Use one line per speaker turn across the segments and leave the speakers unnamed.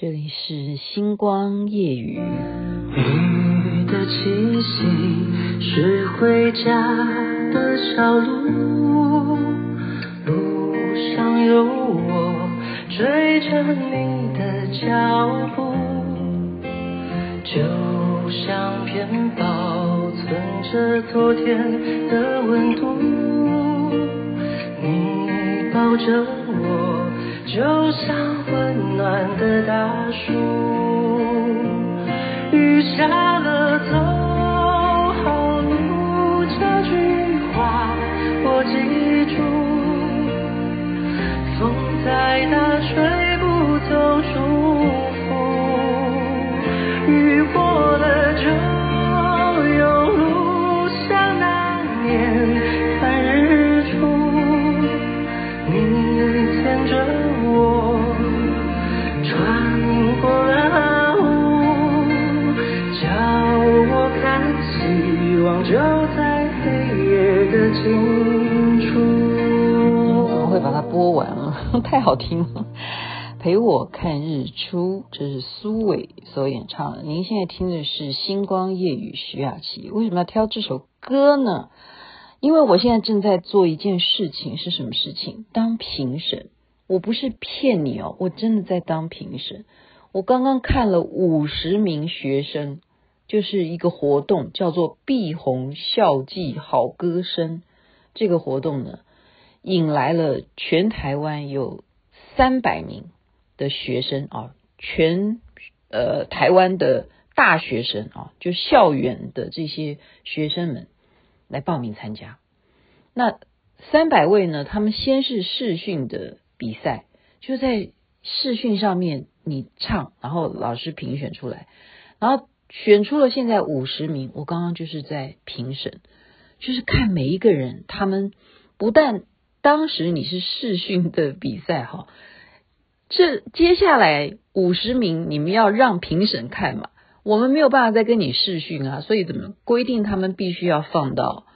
这里是星光夜雨。
雨的气息是回家的小路，路上有我追着你的脚步，就像片保存着昨天的温度，你抱着我，就像。温暖的大树，雨下了，
太好听了！陪我看日出，这是苏伟所演唱的。您现在听的是《星光夜雨》徐雅琪。为什么要挑这首歌呢？因为我现在正在做一件事情，是什么事情？当评审。我不是骗你哦，我真的在当评审。我刚刚看了五十名学生。就是一个活动，叫做“碧红校际好歌声”。这个活动呢，引来了全台湾有三百名的学生啊，全呃台湾的大学生啊，就校园的这些学生们来报名参加。那三百位呢，他们先是视讯的比赛，就在视讯上面你唱，然后老师评选出来，然后。选出了现在五十名，我刚刚就是在评审，就是看每一个人，他们不但当时你是试训的比赛哈，这接下来五十名你们要让评审看嘛，我们没有办法再跟你试训啊，所以怎么规定他们必须要放到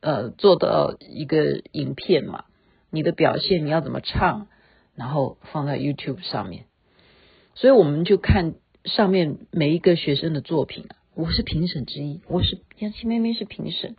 呃做到一个影片嘛，你的表现你要怎么唱，然后放在 YouTube 上面，所以我们就看。上面每一个学生的作品啊，我是评审之一，我是杨琪妹妹是评审，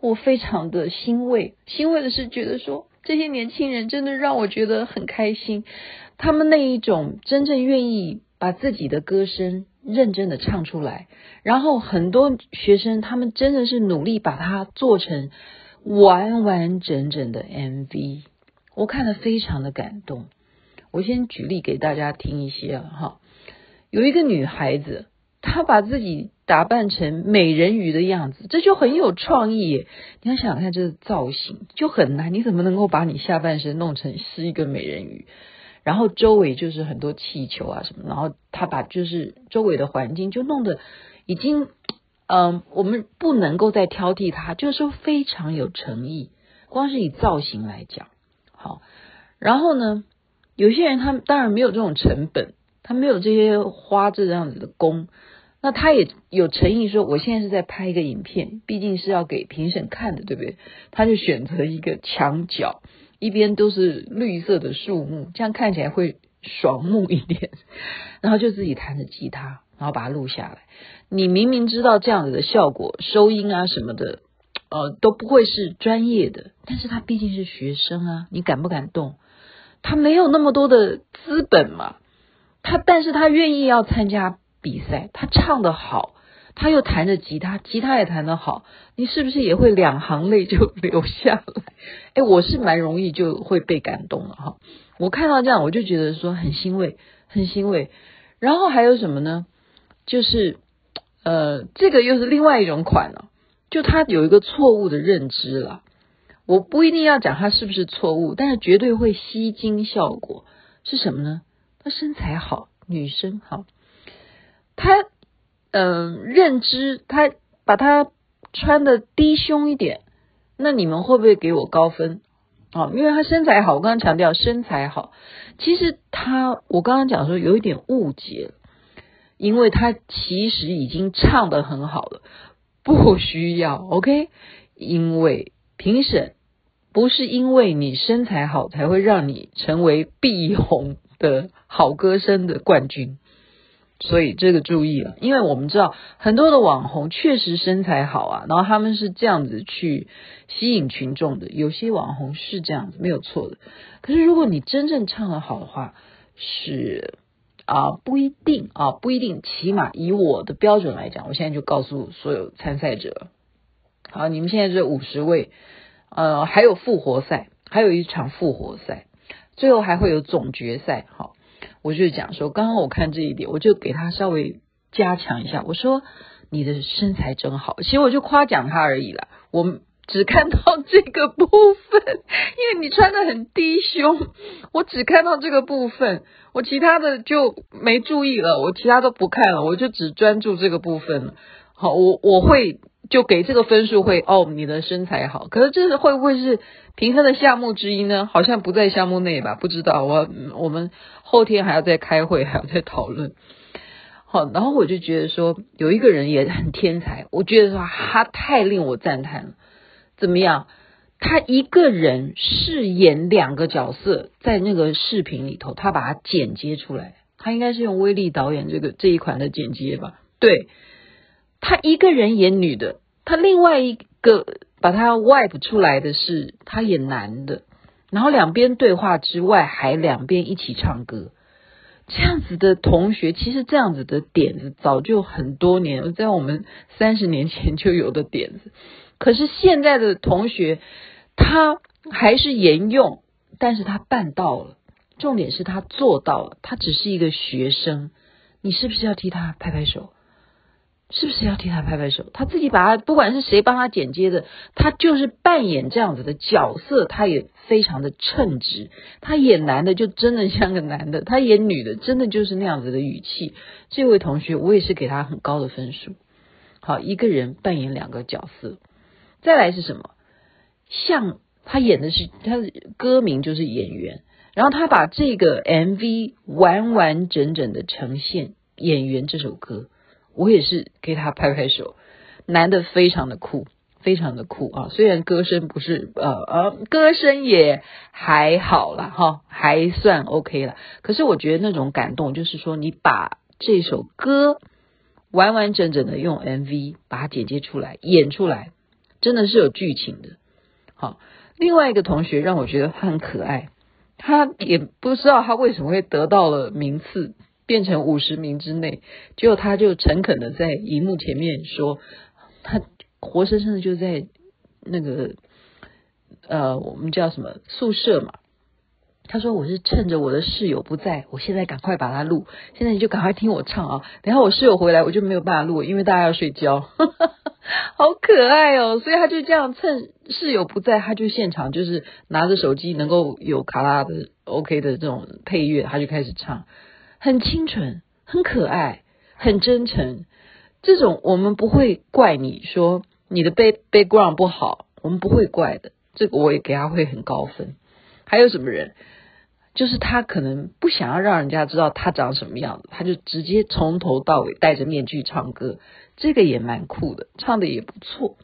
我非常的欣慰，欣慰的是觉得说这些年轻人真的让我觉得很开心，他们那一种真正愿意把自己的歌声认真的唱出来，然后很多学生他们真的是努力把它做成完完整整的 MV，我看了非常的感动，我先举例给大家听一些哈。有一个女孩子，他把自己打扮成美人鱼的样子，这就很有创意。你要想想看，这个造型就很难，你怎么能够把你下半身弄成是一个美人鱼？然后周围就是很多气球啊什么，然后他把就是周围的环境就弄得已经，嗯，我们不能够再挑剔他，就是说非常有诚意。光是以造型来讲，好，然后呢，有些人他当然没有这种成本。他没有这些花这样子的工，那他也有诚意说，我现在是在拍一个影片，毕竟是要给评审看的，对不对？他就选择一个墙角，一边都是绿色的树木，这样看起来会爽目一点。然后就自己弹着吉他，然后把它录下来。你明明知道这样子的效果，收音啊什么的，呃，都不会是专业的，但是他毕竟是学生啊，你敢不敢动？他没有那么多的资本嘛。他，但是他愿意要参加比赛，他唱得好，他又弹着吉他，吉他也弹得好，你是不是也会两行泪就流下来？哎，我是蛮容易就会被感动了哈。我看到这样，我就觉得说很欣慰，很欣慰。然后还有什么呢？就是呃，这个又是另外一种款了，就他有一个错误的认知了。我不一定要讲他是不是错误，但是绝对会吸睛效果是什么呢？他身材好，女生好，他嗯、认知，他把他穿的低胸一点，那你们会不会给我高分啊？因为他身材好，我刚刚强调身材好，其实他我刚刚讲说有一点误解，因为他其实已经唱得很好了，不需要 OK，因为评审不是因为你身材好才会让你成为碧红。的好歌声的冠军。所以这个注意了，因为我们知道很多的网红确实身材好啊，然后他们是这样子去吸引群众的。有些网红是这样子，没有错的。可是如果你真正唱得好的话，是啊，不一定啊，不一定。起码以我的标准来讲，我现在就告诉所有参赛者，好，你们现在这五十位，呃，还有复活赛，还有一场复活赛，最后还会有总决赛，好。我就讲说，刚刚我看这一点，我就给他稍微加强一下。我说你的身材真好，其实我就夸奖他而已啦。我只看到这个部分，因为你穿得很低胸，我只看到这个部分，我其他的就没注意了，我其他都不看了，我就只专注这个部分了。好，我我会。就给这个分数会哦，你的身材好，可是这是会不会是评分的项目之一呢？好像不在项目内吧，不知道。我我们后天还要再开会，还要再讨论。好，然后我就觉得说有一个人也很天才，我觉得说他太令我赞叹了。怎么样？他一个人饰演两个角色，在那个视频里头，他把它剪接出来。他应该是用威力导演这个这一款的剪接吧？对。他一个人演女的，他另外一个把他 wipe 出来的是他演男的，然后两边对话之外还两边一起唱歌，这样子的同学其实这样子的点子早就很多年，在我们三十年前就有的点子，可是现在的同学他还是沿用，但是他办到了，重点是他做到了，他只是一个学生，你是不是要替他拍拍手？是不是要替他拍拍手？他自己把他，不管是谁帮他剪接的，他就是扮演这样子的角色，他也非常的称职。他演男的就真的像个男的，他演女的真的就是那样子的语气。这位同学，我也是给他很高的分数。好，一个人扮演两个角色。再来是什么？像他演的是他的歌名就是演员，然后他把这个 MV 完完整整的呈现演员这首歌。我也是给他拍拍手，男的非常的酷，非常的酷啊！虽然歌声不是呃呃，歌声也还好啦，哈，还算 OK 了。可是我觉得那种感动，就是说你把这首歌完完整整的用 MV 把它剪接出来，演出来，真的是有剧情的。好，另外一个同学让我觉得他很可爱，他也不知道他为什么会得到了名次。变成五十名之内，结果他就诚恳的在荧幕前面说，他活生生的就在那个呃，我们叫什么宿舍嘛。他说我是趁着我的室友不在，我现在赶快把它录。现在你就赶快听我唱啊！等下我室友回来，我就没有办法录，因为大家要睡觉。好可爱哦！所以他就这样趁室友不在，他就现场就是拿着手机，能够有卡拉的 OK 的这种配乐，他就开始唱。很清纯，很可爱，很真诚。这种我们不会怪你说你的 background 不好，我们不会怪的。这个我也给他会很高分。还有什么人？就是他可能不想要让人家知道他长什么样子，他就直接从头到尾戴着面具唱歌，这个也蛮酷的，唱的也不错。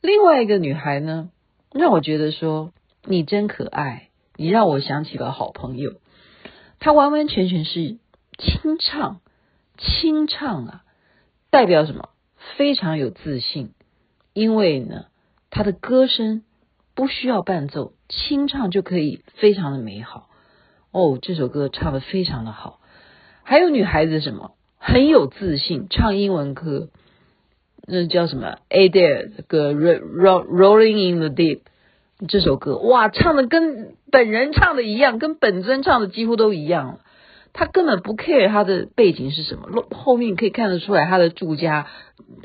另外一个女孩呢，让我觉得说你真可爱，你让我想起了好朋友。他完完全全是清唱，清唱啊，代表什么？非常有自信，因为呢，她的歌声不需要伴奏，清唱就可以非常的美好。哦，这首歌唱得非常的好。还有女孩子什么？很有自信，唱英文歌，那叫什么？Adair 的歌《Rolling in the Deep》。这首歌哇，唱的跟本人唱的一样，跟本尊唱的几乎都一样。他根本不 care 他的背景是什么，后面可以看得出来他的住家，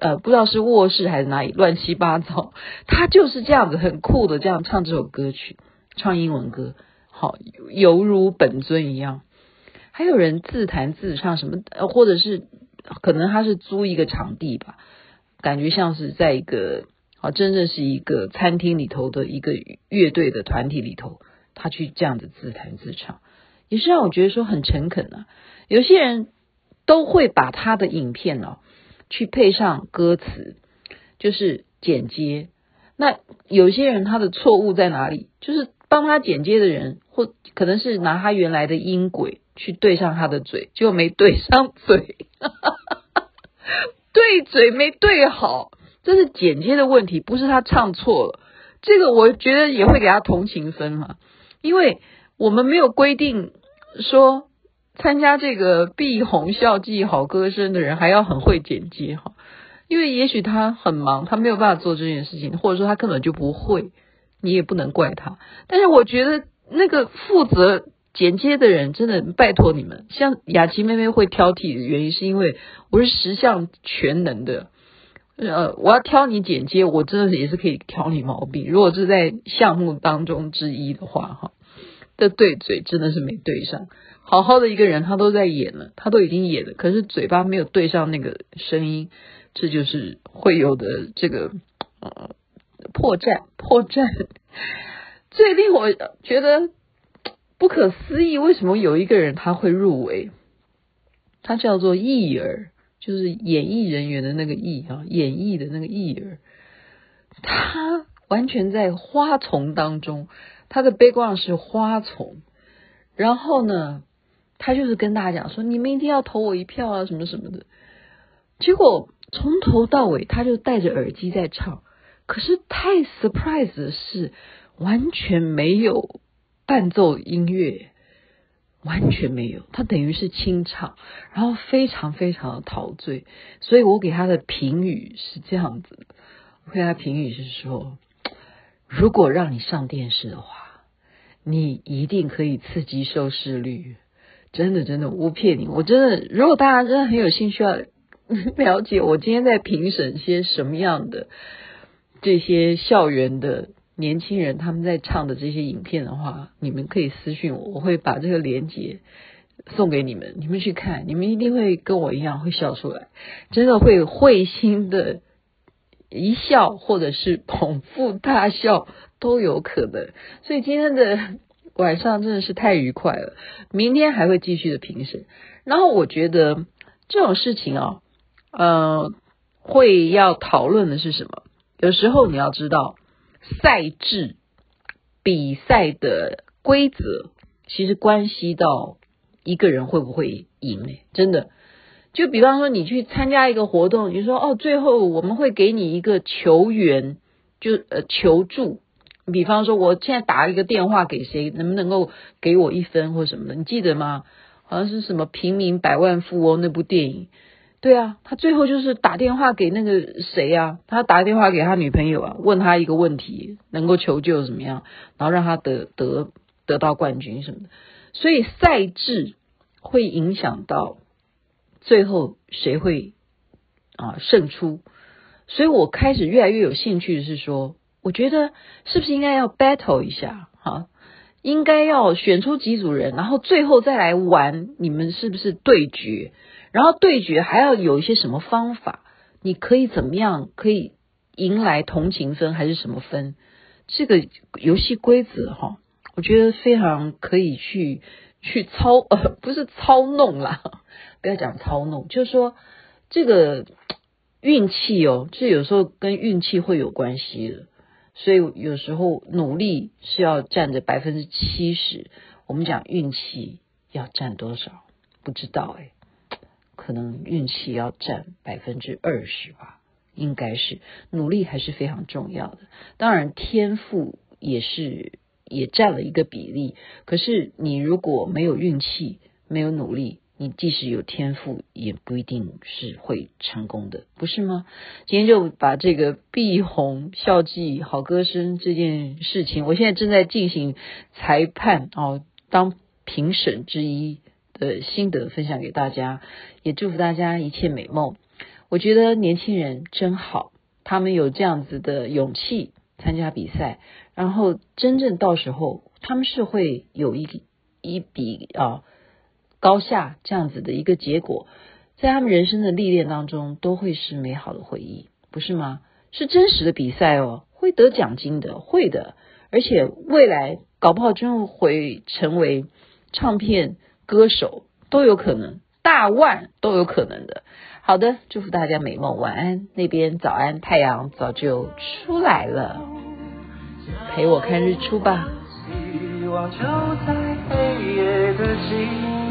呃，不知道是卧室还是哪里，乱七八糟。他就是这样子很酷的这样唱这首歌曲，唱英文歌，好犹如本尊一样。还有人自弹自唱什么，呃，或者是可能他是租一个场地吧，感觉像是在一个。啊，真正是一个餐厅里头的一个乐队的团体里头，他去这样子自弹自唱，也是让我觉得说很诚恳啊。有些人都会把他的影片呢、啊，去配上歌词，就是剪接。那有些人他的错误在哪里？就是帮他剪接的人，或可能是拿他原来的音轨去对上他的嘴，就没对上嘴，对嘴没对好，这是剪接的问题，不是他唱错了。这个我觉得也会给他同情分嘛，因为我们没有规定说参加这个碧红校际好歌声的人还要很会剪接哈，因为也许他很忙，他没有办法做这件事情，或者说他根本就不会，你也不能怪他。但是我觉得那个负责剪接的人真的拜托你们，像雅琪妹妹会挑剔的原因，是因为我是十项全能的。呃，我要挑你剪接，我真的也是可以挑你毛病。如果是在项目当中之一的话，哈，这对嘴真的是没对上。好好的一个人，他都在演了，他都已经演了，可是嘴巴没有对上那个声音，这就是会有的这个呃破绽。破绽 最令我觉得不可思议，为什么有一个人他会入围？他叫做艺儿。就是演艺人员的那个艺啊，演艺的那个艺儿，他完全在花丛当中，他的背景是花丛，然后呢，他就是跟大家讲说，你们一定要投我一票啊，什么什么的。结果从头到尾，他就戴着耳机在唱，可是太 surprise 的是，完全没有伴奏音乐。完全没有，他等于是清唱，然后非常非常的陶醉，所以我给他的评语是这样子的，我给他评语是说，如果让你上电视的话，你一定可以刺激收视率，真的真的，我不骗你，我真的，如果大家真的很有兴趣要 了解我今天在评审些什么样的这些校园的。年轻人他们在唱的这些影片的话，你们可以私信我，我会把这个链接送给你们，你们去看，你们一定会跟我一样会笑出来，真的会会心的一笑，或者是捧腹大笑都有可能。所以今天的晚上真的是太愉快了，明天还会继续的评审。然后我觉得这种事情啊，呃，会要讨论的是什么？有时候你要知道。赛制比赛的规则，其实关系到一个人会不会赢呢？真的，就比方说你去参加一个活动，你说哦，最后我们会给你一个球员，就呃求助。比方说，我现在打一个电话给谁，能不能够给我一分或什么的？你记得吗？好像是什么平民百万富翁那部电影。对啊，他最后就是打电话给那个谁啊，他打电话给他女朋友啊，问他一个问题，能够求救怎么样，然后让他得得得到冠军什么的。所以赛制会影响到最后谁会啊胜出。所以我开始越来越有兴趣的是说，我觉得是不是应该要 battle 一下哈，应该要选出几组人，然后最后再来玩，你们是不是对决？然后对决还要有一些什么方法？你可以怎么样可以迎来同情分还是什么分？这个游戏规则哈，我觉得非常可以去去操呃，不是操弄啦，不要讲操弄，就是说这个运气哦，这有时候跟运气会有关系的，所以有时候努力是要占着百分之七十，我们讲运气要占多少？不知道哎。可能运气要占百分之二十吧，应该是努力还是非常重要的。当然天赋也是也占了一个比例。可是你如果没有运气，没有努力，你即使有天赋，也不一定是会成功的，不是吗？今天就把这个碧红校际好歌声这件事情，我现在正在进行裁判哦，当评审之一。的心得分享给大家，也祝福大家一切美梦。我觉得年轻人真好，他们有这样子的勇气参加比赛，然后真正到时候他们是会有一一笔啊高下这样子的一个结果，在他们人生的历练当中都会是美好的回忆，不是吗？是真实的比赛哦，会得奖金的，会的，而且未来搞不好真会成为唱片。歌手都有可能，大腕都有可能的。好的，祝福大家美梦，晚安。那边早安，太阳早就出来了，陪我看日出吧。希望就在黑夜的尽